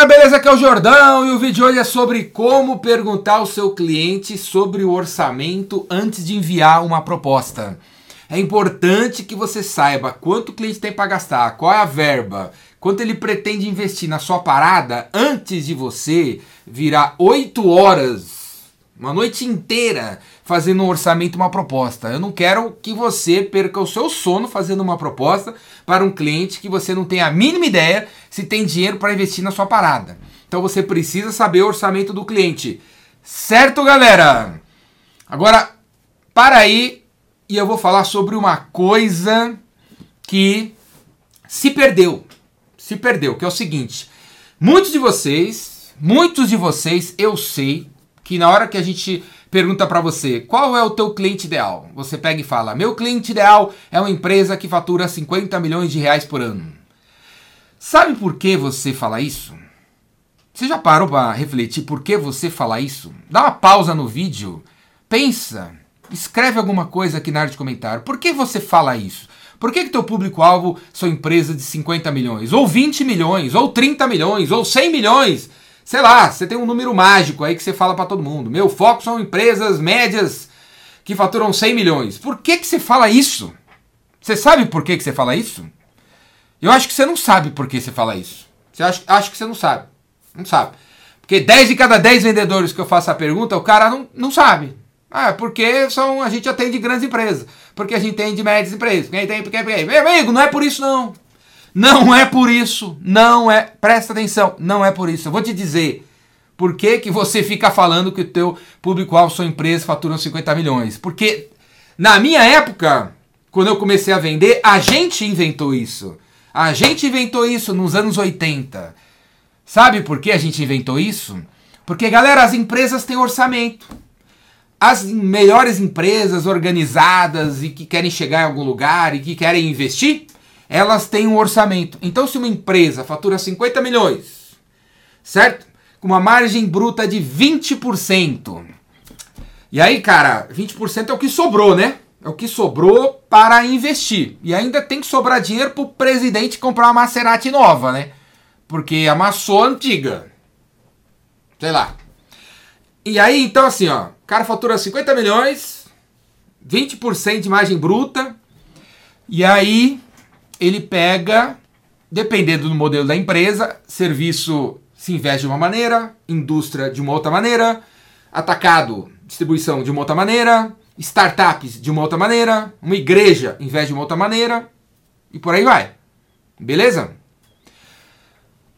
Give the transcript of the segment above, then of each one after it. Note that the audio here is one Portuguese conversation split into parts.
galera, beleza? Aqui é o Jordão e o vídeo de hoje é sobre como perguntar ao seu cliente sobre o orçamento antes de enviar uma proposta. É importante que você saiba quanto o cliente tem para gastar, qual é a verba, quanto ele pretende investir na sua parada antes de você virar 8 horas uma noite inteira fazendo um orçamento, uma proposta. Eu não quero que você perca o seu sono fazendo uma proposta para um cliente que você não tem a mínima ideia se tem dinheiro para investir na sua parada. Então você precisa saber o orçamento do cliente. Certo, galera? Agora, para aí e eu vou falar sobre uma coisa que se perdeu. Se perdeu, que é o seguinte: muitos de vocês, muitos de vocês, eu sei, que na hora que a gente pergunta para você qual é o teu cliente ideal, você pega e fala: meu cliente ideal é uma empresa que fatura 50 milhões de reais por ano. Sabe por que você fala isso? Você já parou para refletir por que você fala isso? Dá uma pausa no vídeo, pensa, escreve alguma coisa aqui na área de comentário. Por que você fala isso? Por que, que teu público-alvo são empresas de 50 milhões, ou 20 milhões, ou 30 milhões, ou 100 milhões? Sei lá, você tem um número mágico aí que você fala para todo mundo. Meu foco são empresas médias que faturam 100 milhões. Por que, que você fala isso? Você sabe por que, que você fala isso? Eu acho que você não sabe por que você fala isso. Você acha, acho que você não sabe. Não sabe. Porque 10 de cada 10 vendedores que eu faço a pergunta, o cara não, não sabe. Ah, porque são, a gente atende grandes empresas. Porque a gente atende médias empresas. Porque tem, porque, porque. Meu amigo, não é por isso não. Não é por isso, não é. Presta atenção, não é por isso. Eu vou te dizer por que, que você fica falando que o teu público-alvo, sua empresa, faturam 50 milhões. Porque na minha época, quando eu comecei a vender, a gente inventou isso. A gente inventou isso nos anos 80. Sabe por que a gente inventou isso? Porque, galera, as empresas têm orçamento. As melhores empresas organizadas e que querem chegar em algum lugar e que querem investir, elas têm um orçamento. Então, se uma empresa fatura 50 milhões, certo? Com uma margem bruta de 20%. E aí, cara, 20% é o que sobrou, né? É o que sobrou para investir. E ainda tem que sobrar dinheiro para o presidente comprar uma Maserati nova, né? Porque amassou a antiga. Sei lá. E aí, então, assim, ó. O cara fatura 50 milhões, 20% de margem bruta. E aí, ele pega, dependendo do modelo da empresa, serviço se investe de uma maneira, indústria de uma outra maneira, atacado, distribuição de uma outra maneira, startups de uma outra maneira, uma igreja investe de uma outra maneira, e por aí vai. Beleza?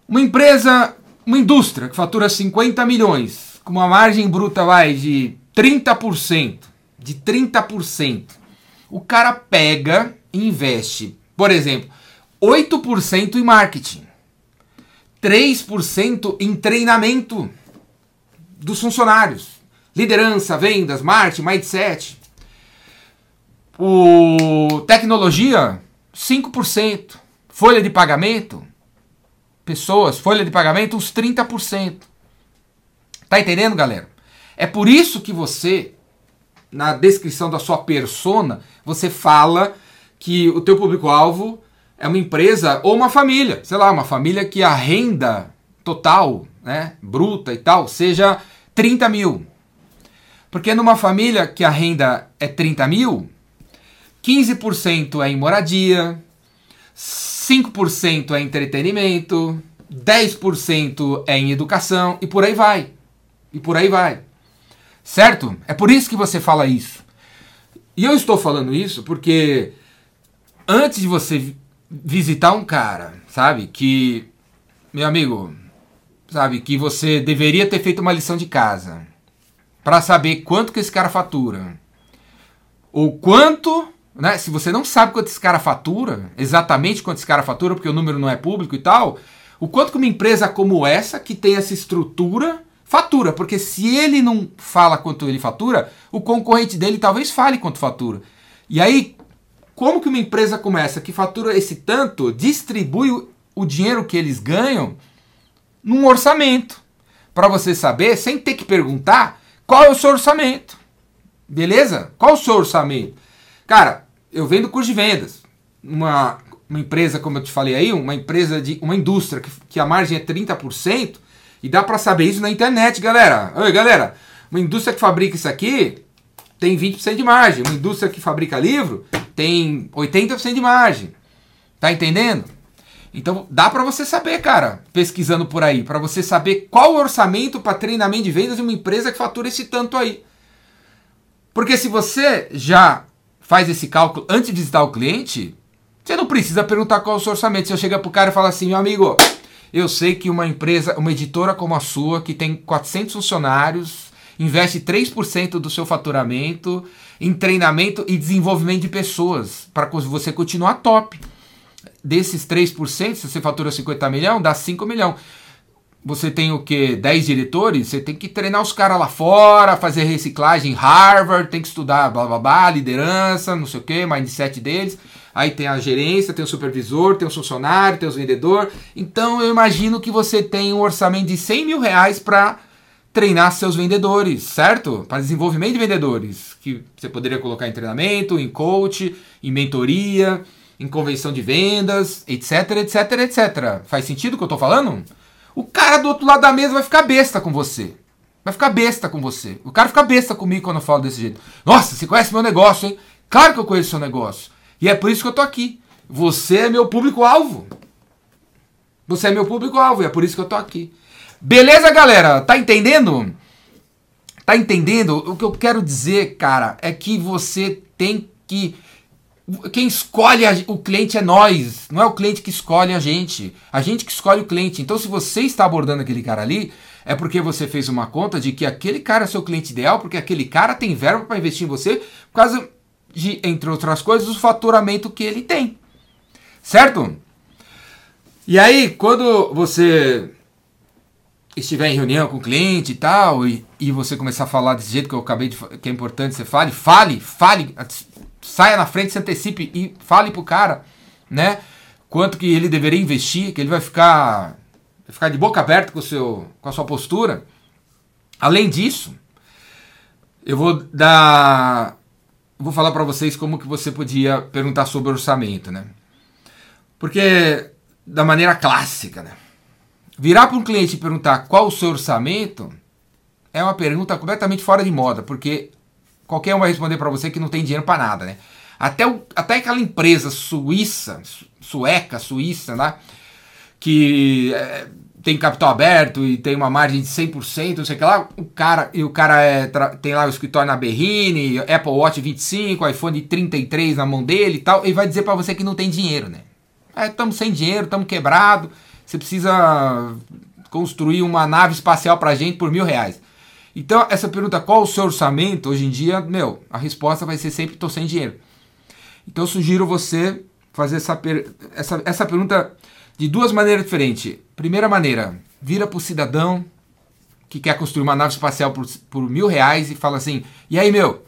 Uma empresa, uma indústria que fatura 50 milhões, com uma margem bruta vai de 30%, de 30%. O cara pega e investe por exemplo, 8% em marketing, 3% em treinamento dos funcionários, liderança, vendas, marketing, mindset. O tecnologia, 5%. Folha de pagamento, pessoas, folha de pagamento, uns 30%. Tá entendendo, galera? É por isso que você, na descrição da sua persona, você fala que o teu público-alvo é uma empresa ou uma família, sei lá, uma família que a renda total, né, bruta e tal, seja 30 mil. Porque numa família que a renda é 30 mil, 15% é em moradia, 5% é em entretenimento, 10% é em educação e por aí vai. E por aí vai. Certo? É por isso que você fala isso. E eu estou falando isso porque antes de você visitar um cara, sabe, que, meu amigo, sabe, que você deveria ter feito uma lição de casa para saber quanto que esse cara fatura. Ou quanto, né, se você não sabe quanto esse cara fatura, exatamente quanto esse cara fatura, porque o número não é público e tal, o quanto que uma empresa como essa, que tem essa estrutura, fatura, porque se ele não fala quanto ele fatura, o concorrente dele talvez fale quanto fatura. E aí, como que uma empresa como essa, que fatura esse tanto, distribui o dinheiro que eles ganham num orçamento? Para você saber, sem ter que perguntar, qual é o seu orçamento. Beleza? Qual é o seu orçamento? Cara, eu vendo curso de vendas. Uma uma empresa, como eu te falei aí, uma empresa de uma indústria que, que a margem é 30%, e dá para saber isso na internet, galera. Oi, galera, uma indústria que fabrica isso aqui tem 20% de margem, uma indústria que fabrica livro tem 80% de margem. Tá entendendo? Então dá para você saber, cara, pesquisando por aí, para você saber qual o orçamento para treinamento de vendas de uma empresa que fatura esse tanto aí. Porque se você já faz esse cálculo antes de visitar o cliente, você não precisa perguntar qual é o seu orçamento. Você chega pro cara e fala assim, meu amigo, eu sei que uma empresa, uma editora como a sua, que tem 400 funcionários, investe 3% do seu faturamento em treinamento e desenvolvimento de pessoas, para você continuar top desses 3%, se você fatura 50 milhões, dá 5 milhões. Você tem o que? 10 diretores? Você tem que treinar os caras lá fora, fazer reciclagem em Harvard, tem que estudar blá blá blá, liderança, não sei o que, mindset deles. Aí tem a gerência, tem o supervisor, tem o funcionário, tem os vendedores. Então eu imagino que você tem um orçamento de 100 mil reais para treinar seus vendedores, certo? Para desenvolvimento de vendedores, que você poderia colocar em treinamento, em coach, em mentoria em convenção de vendas, etc, etc, etc. Faz sentido o que eu tô falando? O cara do outro lado da mesa vai ficar besta com você. Vai ficar besta com você. O cara fica besta comigo quando eu falo desse jeito. Nossa, você conhece meu negócio, hein? Claro que eu conheço seu negócio. E é por isso que eu tô aqui. Você é meu público-alvo. Você é meu público-alvo e é por isso que eu tô aqui. Beleza, galera? Tá entendendo? Tá entendendo? O que eu quero dizer, cara, é que você tem que quem escolhe a, o cliente é nós, não é o cliente que escolhe a gente. A gente que escolhe o cliente. Então, se você está abordando aquele cara ali, é porque você fez uma conta de que aquele cara é seu cliente ideal, porque aquele cara tem verba para investir em você, por causa de, entre outras coisas, o faturamento que ele tem. Certo? E aí, quando você estiver em reunião com o cliente e tal, e, e você começar a falar desse jeito que eu acabei de que é importante você fale, fale, fale, saia na frente, se antecipe e fale pro cara, né? Quanto que ele deveria investir, que ele vai ficar, vai ficar de boca aberta com, o seu, com a sua postura. Além disso, eu vou dar. Vou falar para vocês como que você podia perguntar sobre orçamento, né? Porque da maneira clássica, né? Virar para um cliente e perguntar qual o seu orçamento é uma pergunta completamente fora de moda, porque Qualquer um vai responder para você que não tem dinheiro para nada, né? Até, o, até aquela empresa suíça, sueca, suíça, né? Que é, tem capital aberto e tem uma margem de 100%, não sei o que lá, o cara, e o cara é, tem lá o escritório na Berrine, Apple Watch 25, iPhone 33 na mão dele e tal, e vai dizer para você que não tem dinheiro, né? Estamos é, sem dinheiro, estamos quebrado, você precisa construir uma nave espacial pra gente por mil reais. Então, essa pergunta, qual o seu orçamento, hoje em dia, meu, a resposta vai ser sempre estou sem dinheiro. Então, eu sugiro você fazer essa, per essa, essa pergunta de duas maneiras diferentes. Primeira maneira, vira para o cidadão que quer construir uma nave espacial por, por mil reais e fala assim, e aí, meu,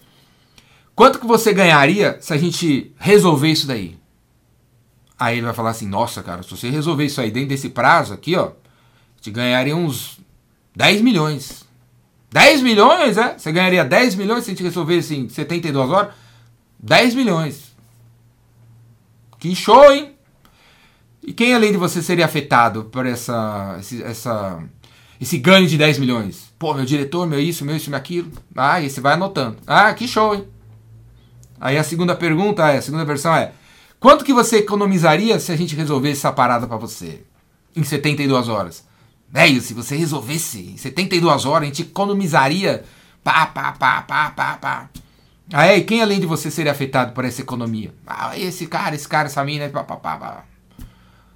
quanto que você ganharia se a gente resolver isso daí? Aí ele vai falar assim, nossa, cara, se você resolver isso aí dentro desse prazo aqui, ó, te ganharia uns 10 milhões. 10 milhões, é? Você ganharia 10 milhões se a gente resolvesse em 72 horas? 10 milhões. Que show, hein? E quem além de você seria afetado por essa, esse, essa, esse ganho de 10 milhões? Pô, meu diretor, meu isso, meu isso, meu aquilo. Ah, e você vai anotando. Ah, que show, hein? Aí a segunda pergunta é, a segunda versão é: quanto que você economizaria se a gente resolvesse essa parada para você em 72 horas? Velho, se você resolvesse em 72 horas, a gente economizaria. Pá, pá, pá, pá, pá, pá. Aí, quem além de você seria afetado por essa economia? Ah, esse cara, esse cara, essa mina, pá, pá, pá, pá.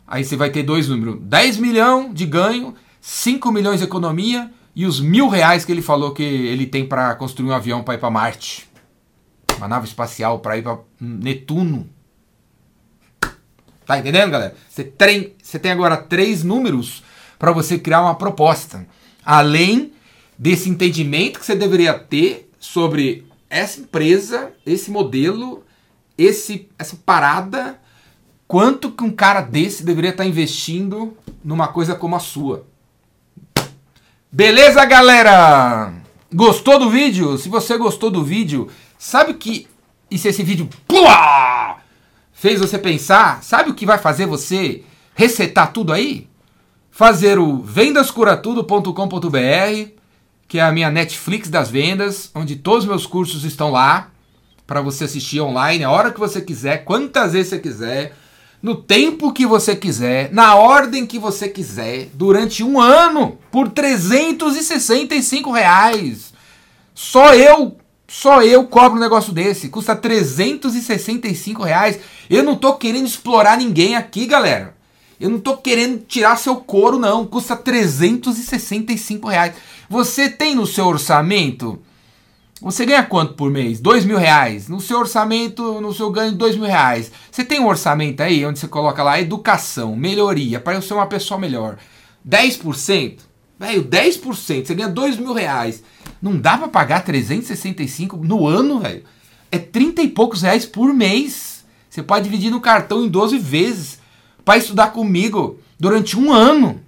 Aí você vai ter dois números: 10 milhões de ganho, 5 milhões de economia e os mil reais que ele falou que ele tem para construir um avião para ir para Marte. Uma nave espacial para ir para Netuno. Tá entendendo, galera? Você tem, você tem agora três números para você criar uma proposta. Além desse entendimento que você deveria ter sobre essa empresa, esse modelo, esse, essa parada, quanto que um cara desse deveria estar tá investindo numa coisa como a sua. Beleza, galera? Gostou do vídeo? Se você gostou do vídeo, sabe que e se esse vídeo pua, fez você pensar, sabe o que vai fazer você resetar tudo aí? Fazer o vendascuratudo.com.br, que é a minha Netflix das vendas, onde todos os meus cursos estão lá para você assistir online a hora que você quiser, quantas vezes você quiser, no tempo que você quiser, na ordem que você quiser, durante um ano, por 365 reais. Só eu, só eu cobro um negócio desse. Custa 365 reais. Eu não tô querendo explorar ninguém aqui, galera. Eu não tô querendo tirar seu couro, não. Custa 365 reais. Você tem no seu orçamento você ganha quanto por mês? Dois mil reais. No seu orçamento, no seu ganho, dois mil reais. Você tem um orçamento aí onde você coloca lá educação, melhoria, para eu ser uma pessoa melhor. 10%? Velho, 10%. Você ganha dois mil reais. Não dá para pagar 365 no ano, velho. É 30 e poucos reais por mês. Você pode dividir no cartão em 12 vezes para estudar comigo durante um ano.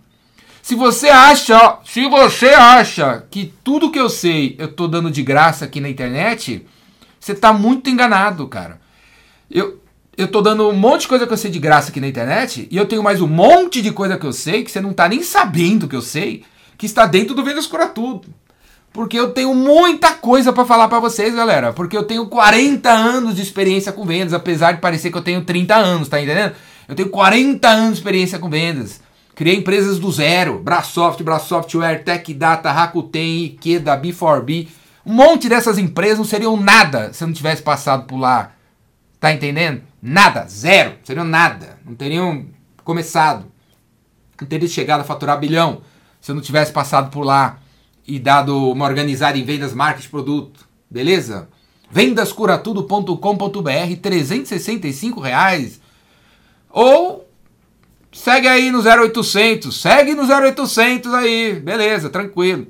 Se você acha, se você acha que tudo que eu sei eu tô dando de graça aqui na internet, você tá muito enganado, cara. Eu, eu tô dando um monte de coisa que eu sei de graça aqui na internet e eu tenho mais um monte de coisa que eu sei que você não tá nem sabendo que eu sei, que está dentro do Vendas Cura Tudo. Porque eu tenho muita coisa para falar para vocês, galera. Porque eu tenho 40 anos de experiência com vendas, apesar de parecer que eu tenho 30 anos, tá entendendo? Eu tenho 40 anos de experiência com vendas. Criei empresas do zero. Brasoft, Brasoftware, Tech Data, Rakuten, Ikeda, B4B. Um monte dessas empresas não seriam nada se eu não tivesse passado por lá. Tá entendendo? Nada. Zero. Seriam nada. Não teriam começado. Não teria chegado a faturar bilhão se eu não tivesse passado por lá e dado uma organizada em vendas, marketing, produto. Beleza? Vendascuratudo.com.br, 365 reais. Ou Segue aí no 0800, segue no 0800 aí, beleza, tranquilo.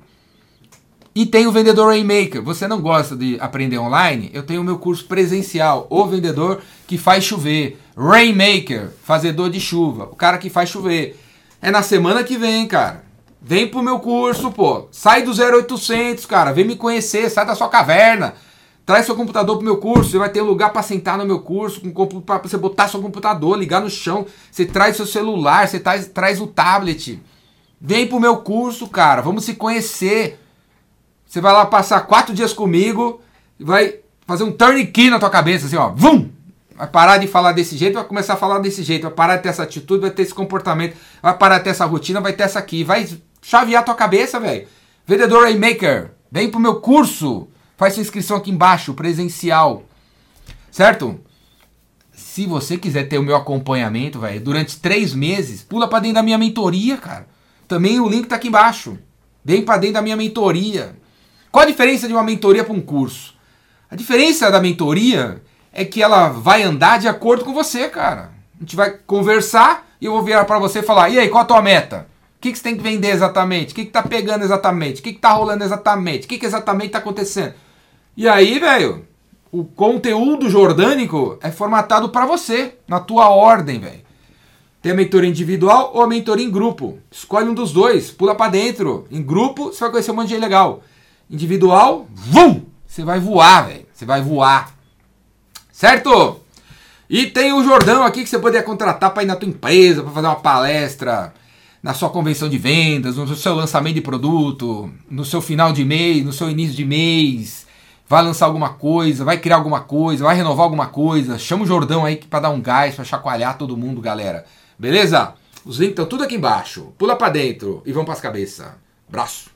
E tem o Vendedor Rainmaker. Você não gosta de aprender online? Eu tenho o meu curso presencial, o vendedor que faz chover. Rainmaker, fazedor de chuva, o cara que faz chover. É na semana que vem, cara. Vem pro meu curso, pô. Sai do 0800, cara. Vem me conhecer, sai da sua caverna. Traz seu computador pro meu curso, você vai ter lugar para sentar no meu curso, para você botar seu computador, ligar no chão. Você traz seu celular, você traz, traz o tablet. Vem pro meu curso, cara. Vamos se conhecer. Você vai lá passar quatro dias comigo vai fazer um turnkey na tua cabeça, assim, ó. Vum! Vai parar de falar desse jeito, vai começar a falar desse jeito. Vai parar de ter essa atitude, vai ter esse comportamento. Vai parar de ter essa rotina, vai ter essa aqui. Vai chavear tua cabeça, velho. Vendedor Raymaker, vem pro meu curso. Faz sua inscrição aqui embaixo, presencial. Certo? Se você quiser ter o meu acompanhamento, velho, durante três meses, pula para dentro da minha mentoria, cara. Também o link tá aqui embaixo. Vem para dentro da minha mentoria. Qual a diferença de uma mentoria para um curso? A diferença da mentoria é que ela vai andar de acordo com você, cara. A gente vai conversar e eu vou virar para você e falar: e aí, qual a tua meta? O que, que você tem que vender exatamente? O que, que tá pegando exatamente? O que, que tá rolando exatamente? O que, que exatamente tá acontecendo? E aí, velho, o conteúdo jordânico é formatado para você, na tua ordem, velho. Tem a mentoria individual ou a mentoria em grupo. Escolhe um dos dois, pula para dentro. Em grupo, você vai conhecer um monte de gente legal. Individual, vum! Você vai voar, velho. Você vai voar. Certo? E tem o Jordão aqui que você poderia contratar para ir na tua empresa, para fazer uma palestra, na sua convenção de vendas, no seu lançamento de produto, no seu final de mês, no seu início de mês vai lançar alguma coisa, vai criar alguma coisa, vai renovar alguma coisa, chama o Jordão aí para dar um gás, para chacoalhar todo mundo, galera. Beleza? Os links estão tudo aqui embaixo. Pula para dentro e vamos para as cabeças. Braço.